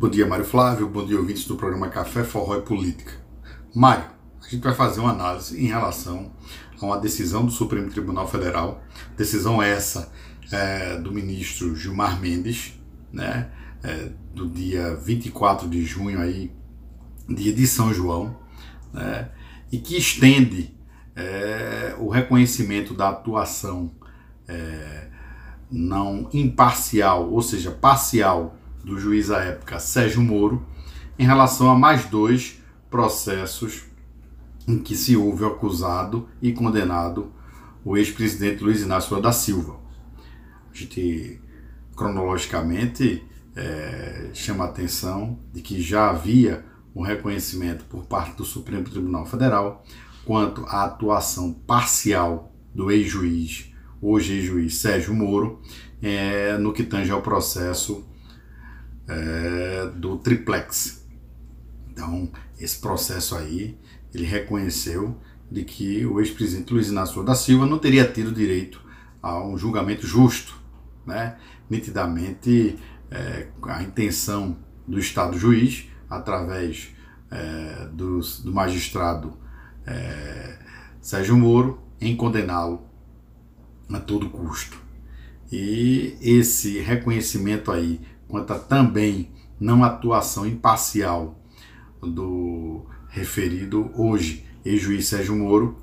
Bom dia, Mário Flávio. Bom dia, ouvintes do programa Café, Forró e Política. Mário, a gente vai fazer uma análise em relação a uma decisão do Supremo Tribunal Federal, decisão essa é, do ministro Gilmar Mendes, né, é, do dia 24 de junho aí, dia de São João, né, e que estende é, o reconhecimento da atuação é, não imparcial, ou seja, parcial do juiz à época Sérgio Moro, em relação a mais dois processos em que se houve acusado e condenado o ex-presidente Luiz Inácio da Silva. A gente, cronologicamente, é, chama a atenção de que já havia um reconhecimento por parte do Supremo Tribunal Federal quanto à atuação parcial do ex-juiz, hoje ex-juiz Sérgio Moro, é, no que tange ao processo é, do triplex. Então, esse processo aí, ele reconheceu de que o ex-presidente Luiz Inácio da Silva não teria tido direito a um julgamento justo, né? Nitidamente, é, a intenção do Estado juiz, através é, do, do, magistrado é, Sérgio Moro, em condená-lo a todo custo. E esse reconhecimento aí quanto também não atuação imparcial do referido hoje ex-juiz Sérgio Moro,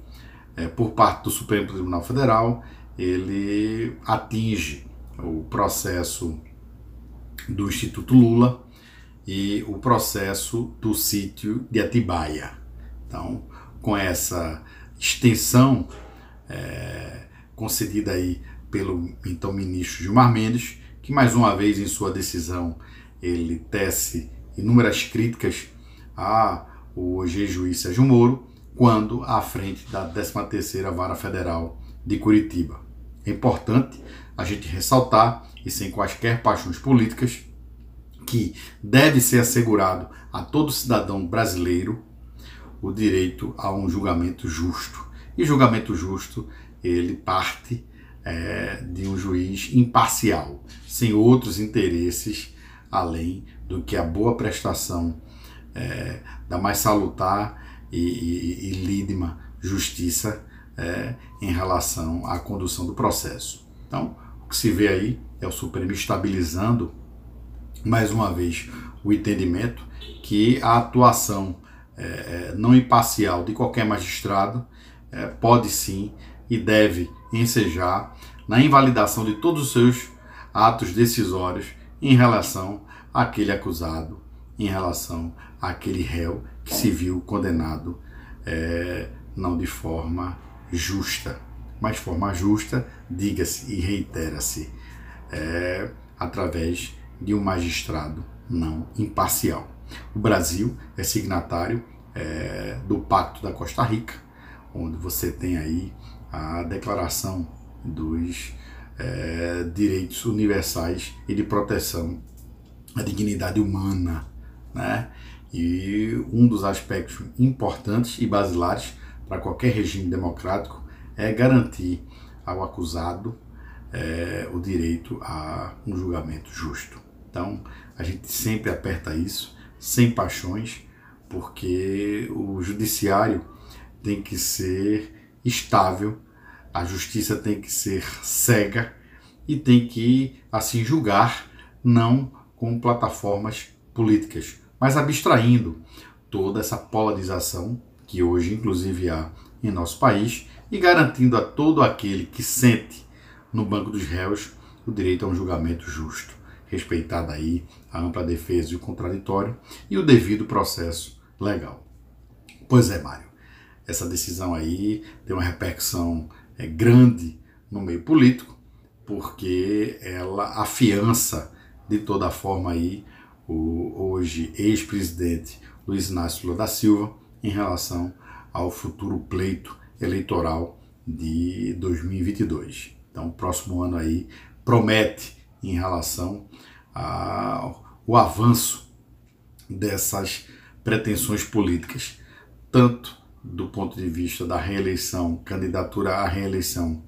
é, por parte do Supremo Tribunal Federal, ele atinge o processo do Instituto Lula e o processo do sítio de Atibaia. Então, com essa extensão é, concedida aí pelo então ministro Gilmar Mendes, que mais uma vez em sua decisão ele tece inúmeras críticas a o juiz Sérgio Moro, quando à frente da 13ª Vara Federal de Curitiba. É importante a gente ressaltar, e sem quaisquer paixões políticas, que deve ser assegurado a todo cidadão brasileiro o direito a um julgamento justo. E julgamento justo, ele parte é, de um juiz imparcial, sem outros interesses além do que a boa prestação é, da mais salutar e, e, e lídima justiça é, em relação à condução do processo. Então, o que se vê aí é o Supremo estabilizando mais uma vez o entendimento que a atuação é, é não imparcial de qualquer magistrado é, pode sim e deve ensejar na invalidação de todos os seus atos decisórios em relação àquele acusado, em relação àquele réu que se viu condenado é, não de forma justa, mas forma justa, diga-se e reitera-se, é, através de um magistrado não imparcial. O Brasil é signatário é, do Pacto da Costa Rica, onde você tem aí a Declaração dos é, Direitos Universais e de Proteção à Dignidade Humana. Né? E um dos aspectos importantes e basilares para qualquer regime democrático é garantir ao acusado é, o direito a um julgamento justo. Então, a gente sempre aperta isso, sem paixões, porque o judiciário tem que ser estável, a justiça tem que ser cega e tem que assim julgar não com plataformas políticas, mas abstraindo toda essa polarização que hoje inclusive há em nosso país e garantindo a todo aquele que sente no banco dos réus o direito a um julgamento justo, respeitada aí a ampla defesa e o contraditório e o devido processo legal. Pois é, Mário essa decisão aí tem uma repercussão é, grande no meio político, porque ela afiança de toda forma aí o hoje ex-presidente Luiz Inácio Lula da Silva em relação ao futuro pleito eleitoral de 2022. Então, o próximo ano aí promete em relação ao avanço dessas pretensões políticas, tanto do ponto de vista da reeleição, candidatura à reeleição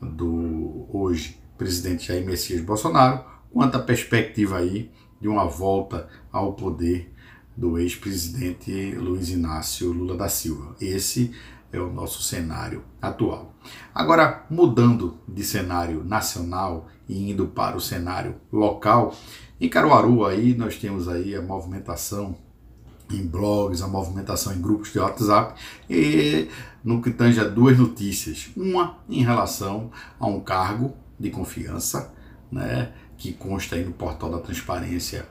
do hoje presidente Jair Messias Bolsonaro, quanto à perspectiva aí de uma volta ao poder do ex-presidente Luiz Inácio Lula da Silva. Esse é o nosso cenário atual. Agora, mudando de cenário nacional e indo para o cenário local, em Caruaru aí nós temos aí a movimentação em blogs, a movimentação em grupos de WhatsApp e no que tange a duas notícias. Uma em relação a um cargo de confiança, né, que consta aí no portal da transparência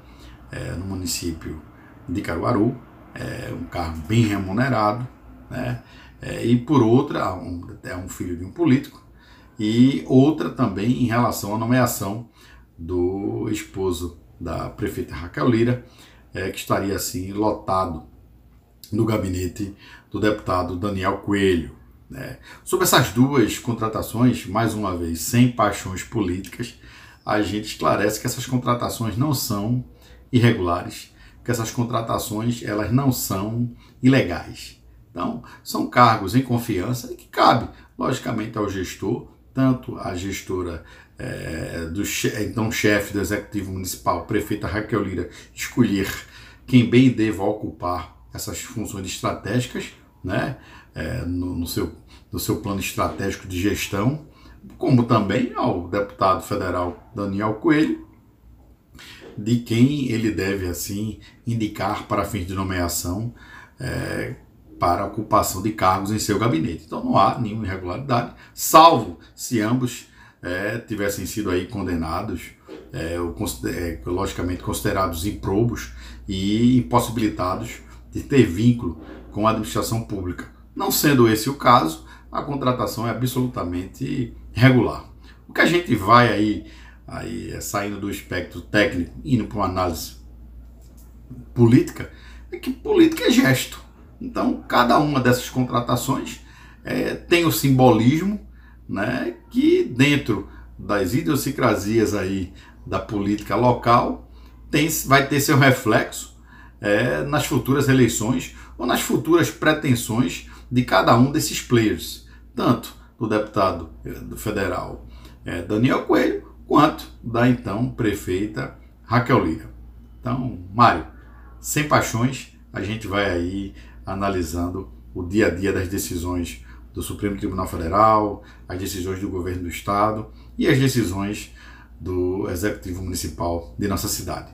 é, no município de Caruaru, é um cargo bem remunerado, né, é, e por outra, um, é um filho de um político, e outra também em relação à nomeação do esposo da prefeita Raquel Lira, é, que estaria assim lotado no gabinete do deputado Daniel Coelho. Né? Sobre essas duas contratações, mais uma vez, sem paixões políticas, a gente esclarece que essas contratações não são irregulares, que essas contratações elas não são ilegais. Então, são cargos em confiança e que cabe, logicamente, ao gestor, tanto a gestora é, do então chefe do Executivo Municipal, prefeita Raquel Lira, escolher quem bem deva ocupar essas funções estratégicas, né, é, no, no, seu, no seu plano estratégico de gestão, como também ao deputado federal Daniel Coelho, de quem ele deve assim indicar para fins de nomeação é, para ocupação de cargos em seu gabinete. Então não há nenhuma irregularidade, salvo se ambos é, tivessem sido aí condenados, é, ou, é, logicamente considerados improbos e impossibilitados de ter vínculo com a administração pública. Não sendo esse o caso, a contratação é absolutamente regular. O que a gente vai aí, aí é saindo do espectro técnico, indo para uma análise política, é que política é gesto. Então, cada uma dessas contratações é, tem o simbolismo né, que dentro das idiosincrasias aí da política local tem, vai ter seu reflexo é, nas futuras eleições ou nas futuras pretensões de cada um desses players, tanto do deputado eh, do federal é, Daniel Coelho, quanto da então prefeita Raquel Lira. Então, Mário, sem paixões, a gente vai aí analisando o dia a dia das decisões do Supremo Tribunal Federal, as decisões do governo do Estado e as decisões do Executivo Municipal de nossa cidade.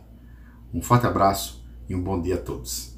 Um forte abraço e um bom dia a todos.